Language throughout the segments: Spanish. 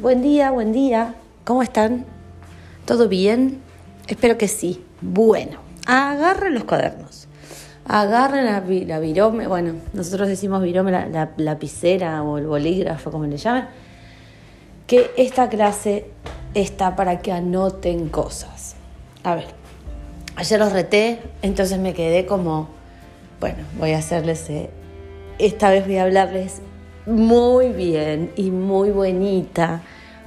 buen día, buen día. ¿Cómo están? ¿Todo bien? Espero que sí. Bueno, agarren los cuadernos. Agarren la, virome, bueno, nosotros decimos virome, la, la lapicera o el bolígrafo, como le llaman, que esta clase está para que anoten cosas. A ver, ayer los reté, entonces me quedé como, bueno, voy a hacerles, eh, esta vez voy a hablarles muy bien y muy bonita,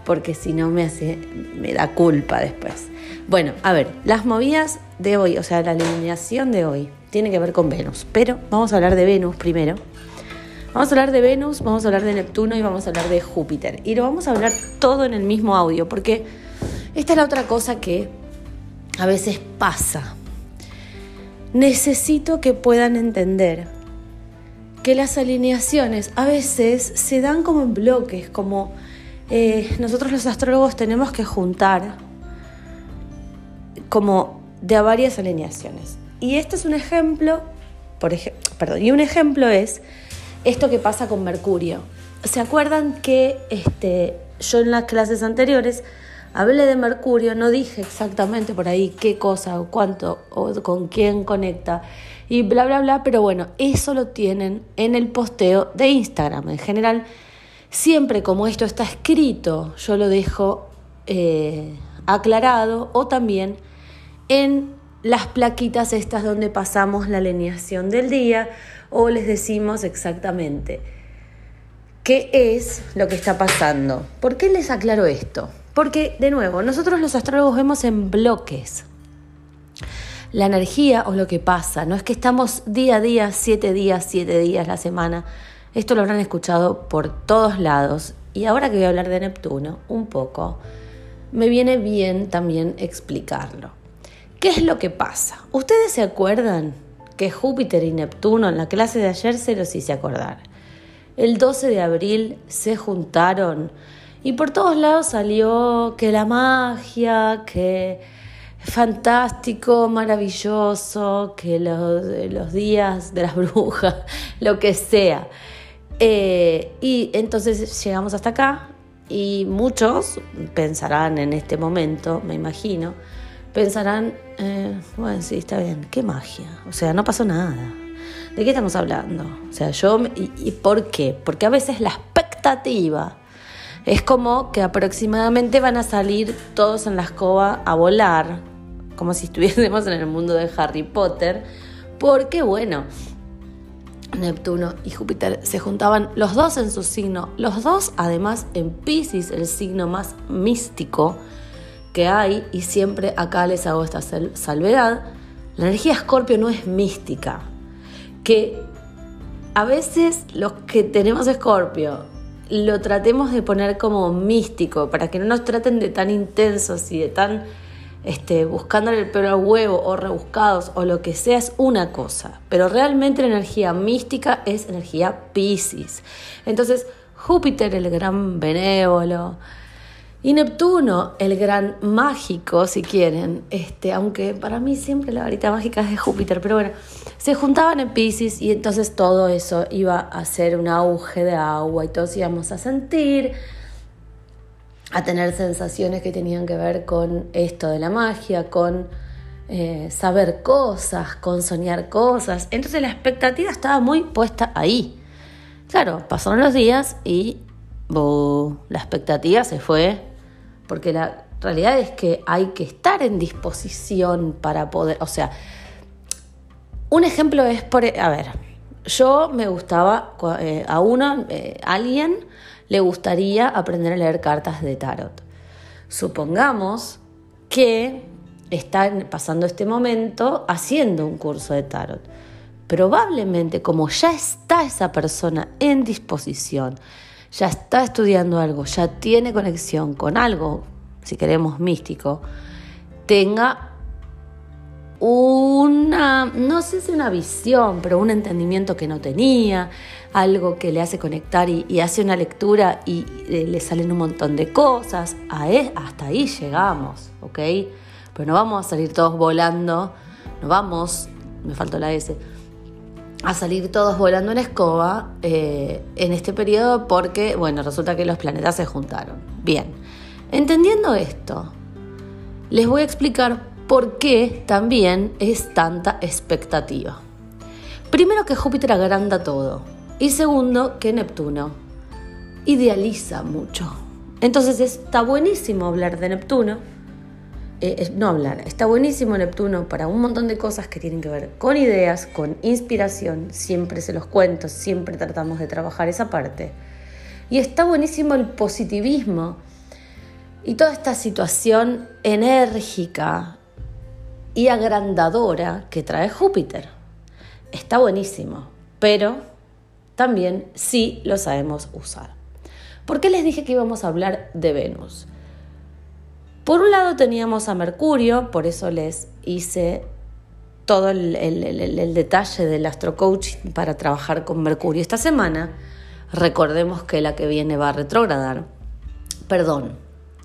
porque si no me hace, me da culpa después. Bueno, a ver, las movidas de hoy, o sea, la alineación de hoy, tiene que ver con Venus, pero vamos a hablar de Venus primero. Vamos a hablar de Venus, vamos a hablar de Neptuno y vamos a hablar de Júpiter. Y lo vamos a hablar todo en el mismo audio, porque esta es la otra cosa que a veces pasa. Necesito que puedan entender que las alineaciones a veces se dan como en bloques, como eh, nosotros los astrólogos tenemos que juntar como de varias alineaciones. Y este es un ejemplo, por perdón, y un ejemplo es esto que pasa con Mercurio. ¿Se acuerdan que este, yo en las clases anteriores hablé de Mercurio, no dije exactamente por ahí qué cosa o cuánto o con quién conecta y bla, bla, bla, pero bueno, eso lo tienen en el posteo de Instagram. En general, siempre como esto está escrito, yo lo dejo eh, aclarado o también en las plaquitas estas donde pasamos la alineación del día o les decimos exactamente qué es lo que está pasando. ¿Por qué les aclaro esto? Porque, de nuevo, nosotros los astrólogos vemos en bloques la energía o lo que pasa. No es que estamos día a día, siete días, siete días la semana. Esto lo habrán escuchado por todos lados. Y ahora que voy a hablar de Neptuno, un poco, me viene bien también explicarlo. ¿Qué es lo que pasa? ¿Ustedes se acuerdan que Júpiter y Neptuno en la clase de ayer se los hice acordar? El 12 de abril se juntaron y por todos lados salió que la magia, que fantástico, maravilloso, que los, días de las brujas, lo que sea. Eh, y entonces llegamos hasta acá y muchos pensarán en este momento, me imagino, pensarán, eh, bueno, sí, está bien, qué magia, o sea, no pasó nada. ¿De qué estamos hablando? O sea, yo, y por qué? Porque a veces la expectativa es como que aproximadamente van a salir todos en la escoba a volar, como si estuviésemos en el mundo de Harry Potter, porque bueno, Neptuno y Júpiter se juntaban los dos en su signo, los dos además en Pisces, el signo más místico que hay, y siempre acá les hago esta salvedad, la energía Escorpio no es mística, que a veces los que tenemos Escorpio lo tratemos de poner como místico, para que no nos traten de tan intensos y de tan este, buscándole el pelo al huevo o rebuscados o lo que sea es una cosa, pero realmente la energía mística es energía Pisces. Entonces, Júpiter, el gran benévolo, y Neptuno, el gran mágico, si quieren, este, aunque para mí siempre la varita mágica es de Júpiter, pero bueno, se juntaban en Pisces y entonces todo eso iba a ser un auge de agua y todos íbamos a sentir, a tener sensaciones que tenían que ver con esto de la magia, con eh, saber cosas, con soñar cosas. Entonces la expectativa estaba muy puesta ahí. Claro, pasaron los días y la expectativa se fue porque la realidad es que hay que estar en disposición para poder, o sea, un ejemplo es por, a ver, yo me gustaba, eh, a uno, eh, alguien le gustaría aprender a leer cartas de tarot. Supongamos que está pasando este momento haciendo un curso de tarot. Probablemente como ya está esa persona en disposición, ya está estudiando algo, ya tiene conexión con algo, si queremos místico, tenga una, no sé si una visión, pero un entendimiento que no tenía, algo que le hace conectar y, hace una lectura y eh, le salen un montón de cosas. A hasta ahí llegamos, ¿ok? Pero no vamos a salir todos volando, no vamos, me faltó la S, a salir todos volando en escoba eh, en este periodo porque, bueno, resulta que los planetas se juntaron. Bien, entendiendo esto, les voy a explicar por qué también es tanta expectativa. Primero que Júpiter agranda todo y segundo que Neptuno idealiza mucho. Entonces está buenísimo hablar de Neptuno, eh, no hablar, está buenísimo Neptuno para un montón de cosas que tienen que ver con ideas, con inspiración, siempre se los cuento, siempre tratamos de trabajar esa parte. Y está buenísimo el positivismo y toda esta situación enérgica y agrandadora que trae Júpiter. Está buenísimo, pero también sí lo sabemos usar. ¿Por qué les dije que íbamos a hablar de Venus? Por un lado teníamos a Mercurio, por eso les hice todo el, detalle del astrocoaching para trabajar con Mercurio esta semana. Recordemos que la que viene va a retrogradar. Perdón,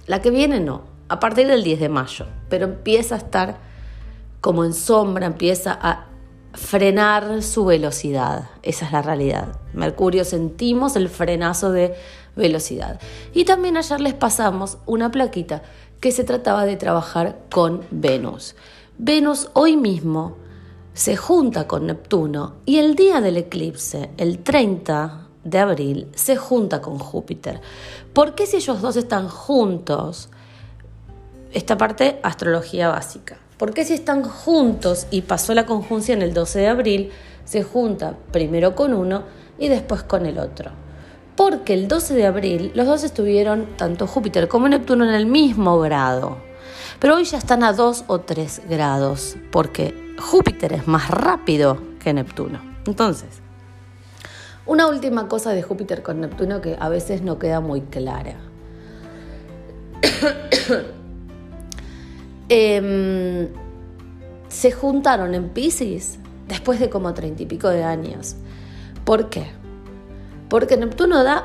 la que viene no, a partir del 10 de mayo, pero empieza a estar como en sombra, empieza a frenar su velocidad. Esa es la realidad. Mercurio sentimos el frenazo de velocidad. Y también ayer les pasamos una plaquita que se trataba de trabajar con Venus. Venus hoy mismo se junta con Neptuno y el día del eclipse, el 30 de abril, se junta con Júpiter. ¿Por qué si ellos dos están juntos? Esta parte, astrología básica. ¿Por qué si están juntos y pasó la conjunción el 12 de abril, se junta primero con uno y después con el otro? porque el 12 de abril los dos estuvieron, tanto Júpiter como Neptuno, en el mismo grado. Pero hoy ya están a 2 o 3 grados, porque Júpiter es más rápido que Neptuno. Entonces, una última cosa de Júpiter con Neptuno que a veces no queda muy clara. Em, se juntaron en Pisces después de como treinta y pico de años. ¿Por qué? porque Neptuno da,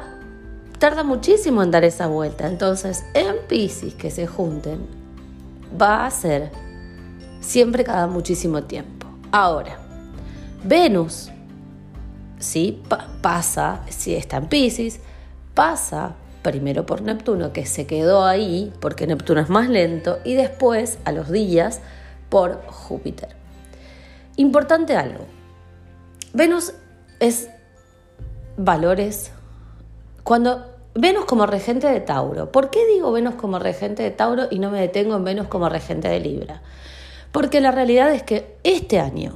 tarda muchísimo en dar esa vuelta. Entonces, en Pisces que se junten, va a ser siempre cada muchísimo tiempo. Ahora, Venus, ¿sí? pasa, si está en Pisces, pasa primero por Neptuno, que se quedó ahí, porque Neptuno es más lento, y después, a los días, por Júpiter. Importante algo. Venus es valores. Cuando Venus como regente de Tauro, ¿por qué digo Venus como regente de Tauro y no me detengo en Venus como regente de Libra? Porque la realidad es que este año,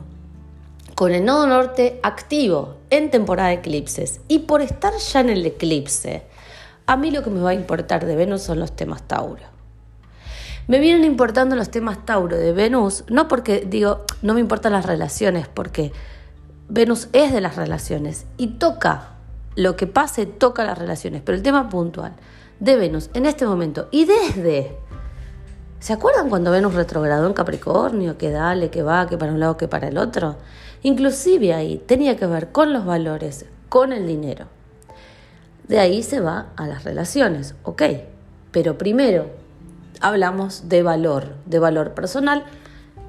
con el nodo norte activo en temporada de eclipses y por estar ya en el eclipse, a mí lo que me va a importar de Venus son los temas Tauro. Me vienen importando los temas Tauro de Venus, no porque digo, no me importan las relaciones, porque Venus es de las relaciones y toca, lo que pase toca las relaciones, pero el tema puntual de Venus en este momento y desde... ¿Se acuerdan cuando Venus retrogradó en Capricornio? Que dale, que va, que para un lado, que para el otro. Inclusive ahí tenía que ver con los valores, con el dinero. De ahí se va a las relaciones, ok. Pero primero hablamos de valor, de valor personal,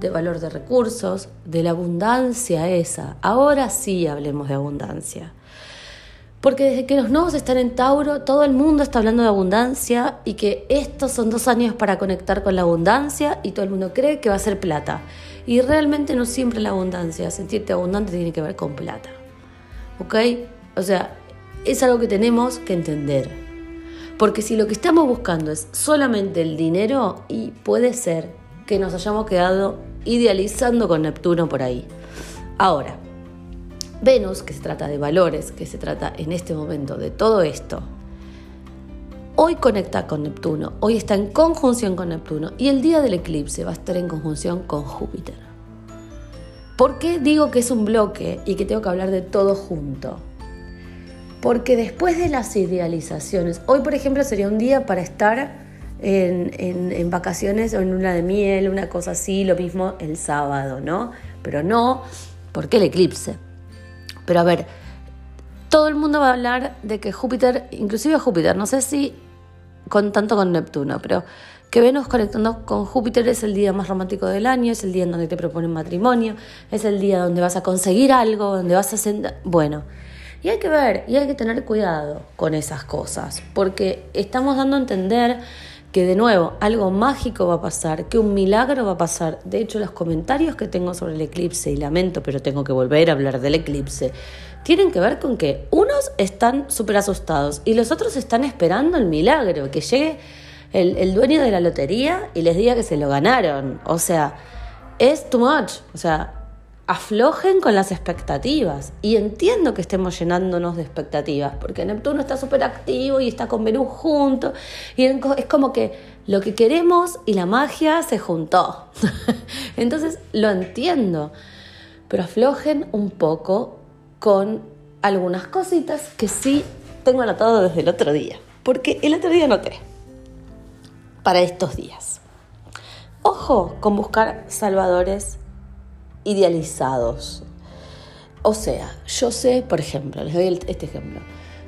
de valor de recursos, de la abundancia esa. Ahora sí hablemos de abundancia. Porque desde que los nodos están en Tauro, todo el mundo está hablando de abundancia y que estos son dos años para conectar con la abundancia y todo el mundo cree que va a ser plata. Y realmente no siempre la abundancia, sentirte abundante tiene que ver con plata. ¿Ok? O sea, es algo que tenemos que entender. Porque si lo que estamos buscando es solamente el dinero, y puede ser que nos hayamos quedado idealizando con Neptuno por ahí. Ahora, Venus, que se trata de valores, que se trata en este momento de todo esto, hoy conecta con Neptuno, hoy está en conjunción con Neptuno y el día del eclipse va a estar en conjunción con Júpiter. ¿Por qué digo que es un bloque y que tengo que hablar de todo junto? Porque después de las idealizaciones, hoy por ejemplo sería un día para estar en, vacaciones o en una de miel, una cosa así, lo mismo el sábado, ¿no? Pero no, porque el eclipse. Pero a ver, todo el mundo va a hablar de que Júpiter, inclusive Júpiter, no sé si con tanto con Neptuno, pero que Venus conectando con Júpiter es el día más romántico del año, es el día en donde te proponen matrimonio, es el día donde vas a conseguir algo, donde vas a hacer... Bueno, y hay que ver y hay que tener cuidado con esas cosas, porque estamos dando a entender que de nuevo algo mágico va a pasar, que un milagro va a pasar. De hecho, los comentarios que tengo sobre el eclipse, y lamento, pero tengo que volver a hablar del eclipse, tienen que ver con que unos están súper asustados y los otros están esperando el milagro, que llegue el, dueño de la lotería y les diga que se lo ganaron. O sea, es too much. O sea, aflojen con las expectativas. Y entiendo que estemos llenándonos de expectativas, porque Neptuno está súper activo y está con Venus junto. Y es como que lo que queremos y la magia se juntó. Entonces lo entiendo. Pero aflojen un poco con algunas cositas que sí tengo anotado desde el otro día. Porque el otro día noté para estos días. Ojo con buscar salvadores idealizados. O sea, yo sé, por ejemplo, les doy este ejemplo.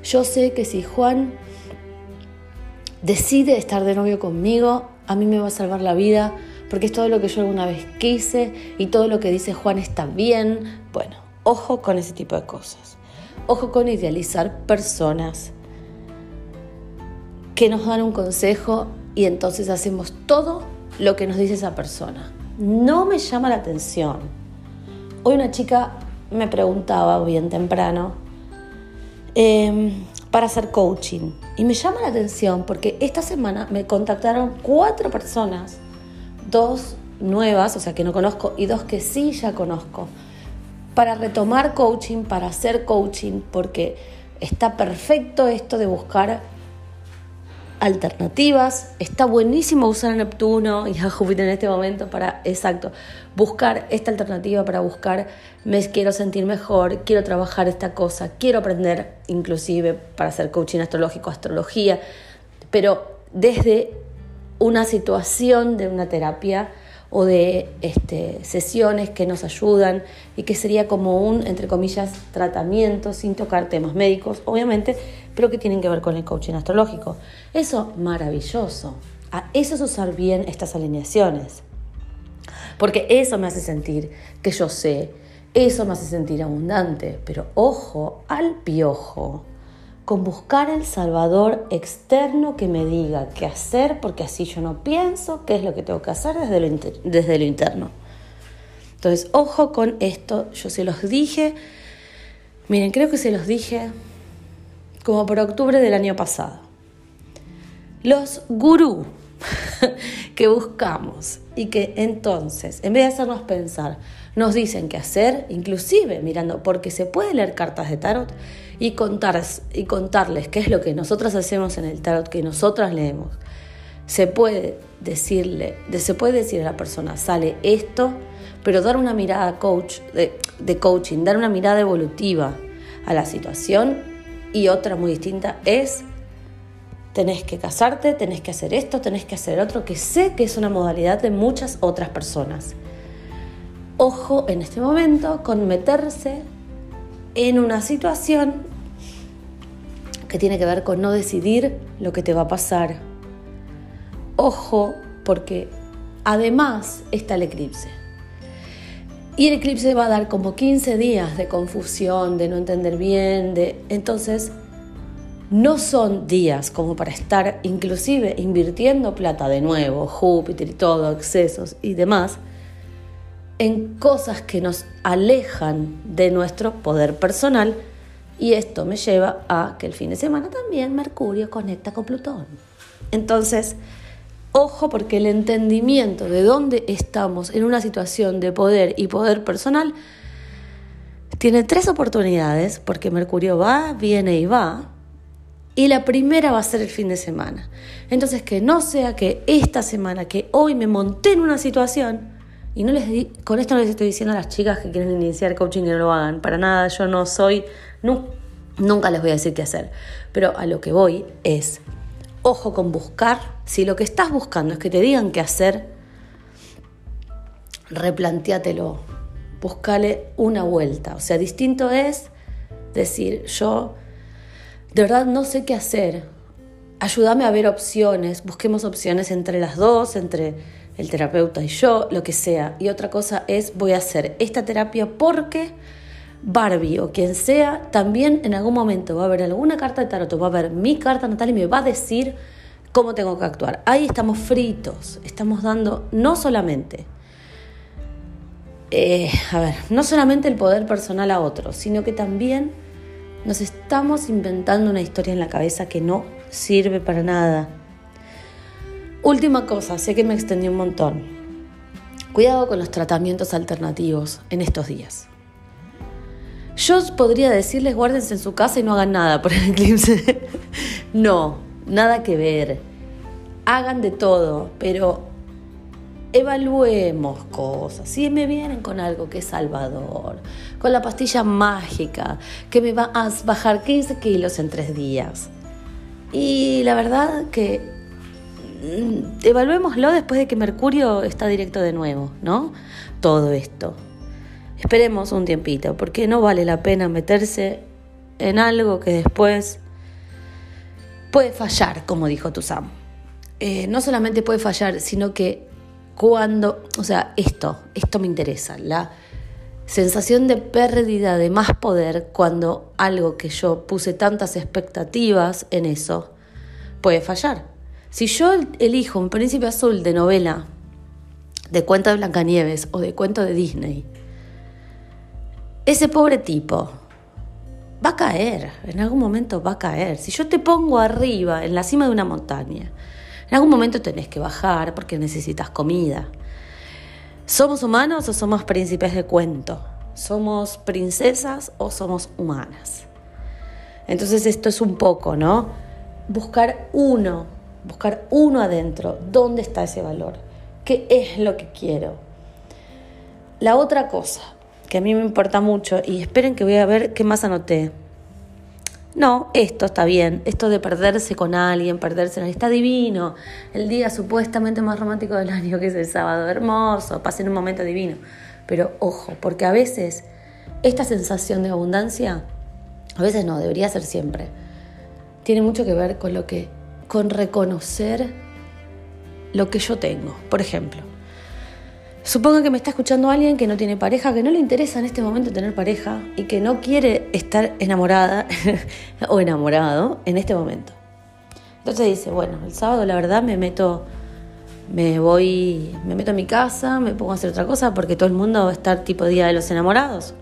Yo sé que si Juan decide estar de novio conmigo, a mí me va a salvar la vida, porque es todo lo que yo alguna vez quise y todo lo que dice Juan está bien. Bueno, ojo con ese tipo de cosas. Ojo con idealizar personas que nos dan un consejo y entonces hacemos todo lo que nos dice esa persona. No me llama la atención. Hoy una chica me preguntaba bien temprano em, para hacer coaching. Y me llama la atención porque esta semana me contactaron cuatro personas, dos nuevas, o sea que no conozco, y dos que sí ya conozco, para retomar coaching, para hacer coaching, porque está perfecto esto de buscar alternativas. Está buenísimo usar a Neptuno y a Júpiter en este momento para, exacto, buscar esta alternativa, para buscar, me quiero sentir mejor, quiero trabajar esta cosa, quiero aprender inclusive para hacer coaching astrológico, astrología, pero desde una situación de una terapia o de este, sesiones que nos ayudan y que sería como un, entre comillas, tratamiento sin tocar temas médicos, obviamente, pero que tienen que ver con el coaching astrológico. Eso maravilloso. A eso es usar bien estas alineaciones. Porque eso me hace sentir que yo sé, eso me hace sentir abundante, pero ojo al piojo con buscar el Salvador externo que me diga qué hacer, porque así yo no pienso qué es lo que tengo que hacer desde lo, desde lo interno. Entonces, ojo con esto, yo se los dije, miren, creo que se los dije como por octubre del año pasado. Los gurú que buscamos y que entonces, en vez de hacernos pensar, nos dicen qué hacer, inclusive mirando, porque se puede leer cartas de tarot y, contar, y contarles qué es lo que nosotras hacemos en el tarot, que nosotras leemos. Se puede decirle, se puede decir a la persona, sale esto, pero dar una mirada coach, de, de coaching, dar una mirada evolutiva a la situación y otra muy distinta es tenés que casarte, tenés que hacer esto, tenés que hacer otro, que sé que es una modalidad de muchas otras personas. Ojo en este momento con meterse en una situación que tiene que ver con no decidir lo que te va a pasar. Ojo, porque además está el eclipse. Y el eclipse va a dar como 15 días de confusión, de no entender bien, de entonces no son días como para estar inclusive invirtiendo plata de nuevo, Júpiter y todo, excesos y demás, en cosas que nos alejan de nuestro poder personal y esto me lleva a que el fin de semana también Mercurio conecta con Plutón. Entonces, ojo porque el entendimiento de dónde estamos en una situación de poder y poder personal tiene tres oportunidades porque Mercurio va, viene y va. Y la primera va a ser el fin de semana. Entonces, que no sea que esta semana, que hoy me monté en una situación, y no les di, con esto no les estoy diciendo a las chicas que quieren iniciar coaching que no lo hagan, para nada, yo no soy, nunca les voy a decir qué hacer, pero a lo que voy es, ojo con buscar, si lo que estás buscando es que te digan qué hacer, replanteátelo, buscale una vuelta, o sea, distinto es decir, yo de verdad no sé qué hacer, ayúdame a ver opciones, busquemos opciones entre las dos, entre el terapeuta y yo, lo que sea. Y otra cosa es, voy a hacer esta terapia porque Barbie o quien sea, también en algún momento va a ver alguna carta de tarot, va a ver mi carta natal y me va a decir cómo tengo que actuar. Ahí estamos fritos, estamos dando no solamente, eh, a ver, no solamente el poder personal a otros, sino que también nos estamos inventando una historia en la cabeza que no sirve para nada. Última cosa, sé que me extendí un montón. Cuidado con los tratamientos alternativos en estos días. Yo podría decirles guárdense en su casa y no hagan nada por el eclipse. no, nada que ver. Hagan de todo, pero evaluemos cosas. Si me vienen con algo que es salvador, con la pastilla mágica que me va a bajar 15 kilos en tres días. Y la verdad que mm, evaluémoslo después de que Mercurio está directo de nuevo, ¿no? Todo esto. Esperemos un tiempito, porque no vale la pena meterse en algo que después puede fallar, como dijo Tusam. Eh, no solamente puede fallar, sino que cuando, o sea, esto, esto me interesa, la sensación de pérdida de más poder cuando algo que yo puse tantas expectativas en eso puede fallar. Si yo elijo un príncipe azul de novela, de cuento de Blancanieves o de cuento de Disney, ese pobre tipo va a caer, en algún momento va a caer. Si yo te pongo arriba, en la cima de una montaña, en algún momento tenés que bajar porque necesitas comida. ¿Somos humanos o somos príncipes de cuento? ¿Somos princesas o somos humanas? Entonces esto es un poco, ¿no? Buscar uno, buscar uno adentro. ¿Dónde está ese valor? ¿Qué es lo que quiero? La otra cosa que a mí me importa mucho, y esperen que voy a ver qué más anoté. No, esto está bien, esto de perderse con alguien, perderse, está divino, el día supuestamente más romántico del año que es el sábado, hermoso, pasen un momento divino. Pero ojo, porque a veces esta sensación de abundancia, a veces no, debería ser siempre, tiene mucho que ver con lo que, con reconocer lo que yo tengo. Por ejemplo, Supongo que me está escuchando alguien que no tiene pareja, que no le interesa en este momento tener pareja y que no quiere estar enamorada o enamorado en este momento. Entonces dice, bueno, el sábado la verdad me meto, me voy, me meto a mi casa, me pongo a hacer otra cosa porque todo el mundo va a estar tipo Día de los Enamorados.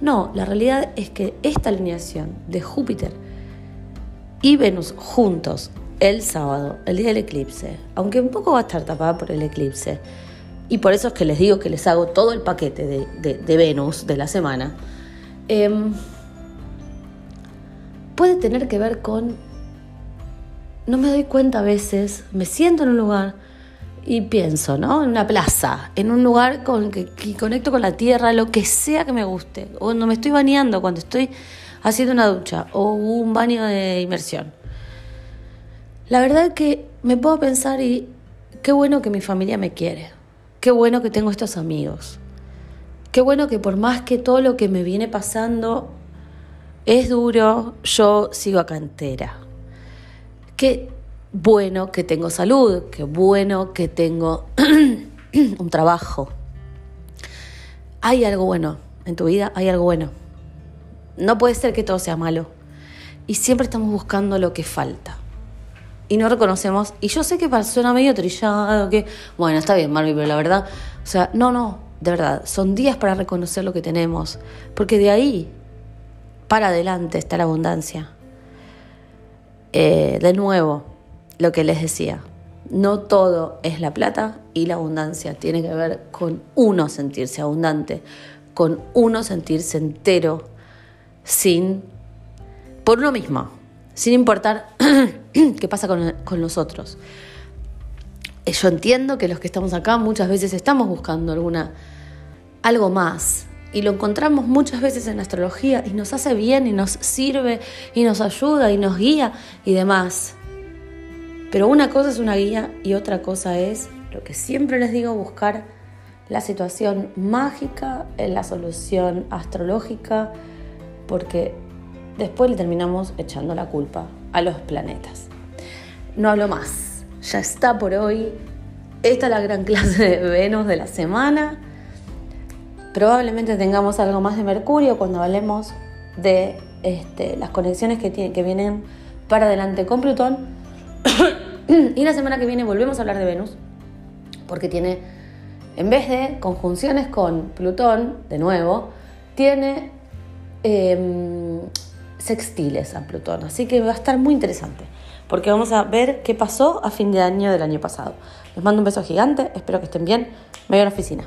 No, la realidad es que esta alineación de Júpiter y Venus juntos el sábado, el día del eclipse, aunque un poco va a estar tapada por el eclipse, y por eso es que les digo que les hago todo el paquete de, Venus de la semana, em, puede tener que ver con, no me doy cuenta a veces, me siento en un lugar y pienso, ¿no? En una plaza, en un lugar con que, conecto con la tierra, lo que sea que me guste, o cuando me estoy bañando, cuando estoy haciendo una ducha o un baño de inmersión. La verdad que me puedo pensar y qué bueno que mi familia me quiere Qué bueno que tengo estos amigos. Qué bueno que por más que todo lo que me viene pasando es duro, yo sigo acá entera. Qué bueno que tengo salud, qué bueno que tengo un trabajo. Hay algo bueno en tu vida, hay algo bueno. No puede ser que todo sea malo. Y siempre estamos buscando lo que falta y no reconocemos. Y yo sé que suena medio trillado, que, bueno, está bien, Marvin, pero la verdad, o sea, no, no, de verdad, son días para reconocer lo que tenemos, porque de ahí para adelante está la abundancia. Eh, de nuevo, lo que les decía, no todo es la plata y la abundancia, tiene que ver con uno sentirse abundante, con uno sentirse entero, sin, por uno mismo, sin importar qué pasa con, con nosotros. Eh, yo entiendo que los que estamos acá muchas veces estamos buscando alguna, algo más y lo encontramos muchas veces en la astrología y nos hace bien y nos sirve y nos ayuda y nos guía y demás. Pero una cosa es una guía y otra cosa es lo que siempre les digo, buscar la situación mágica en la solución astrológica, porque después le terminamos echando la culpa a los planetas. no hablo más. Ya está por hoy. Esta es la gran clase de Venus de la semana. Probablemente tengamos algo más de Mercurio cuando hablemos de este, las conexiones que, que vienen para adelante con Plutón. y la semana que viene volvemos a hablar de Venus, porque tiene, en vez de conjunciones con Plutón, de nuevo, tiene em, sextiles a Plutón. Así que va a estar muy interesante, porque vamos a ver qué pasó a fin de año del año pasado. Les mando un beso gigante, espero que estén bien. Me voy a la oficina.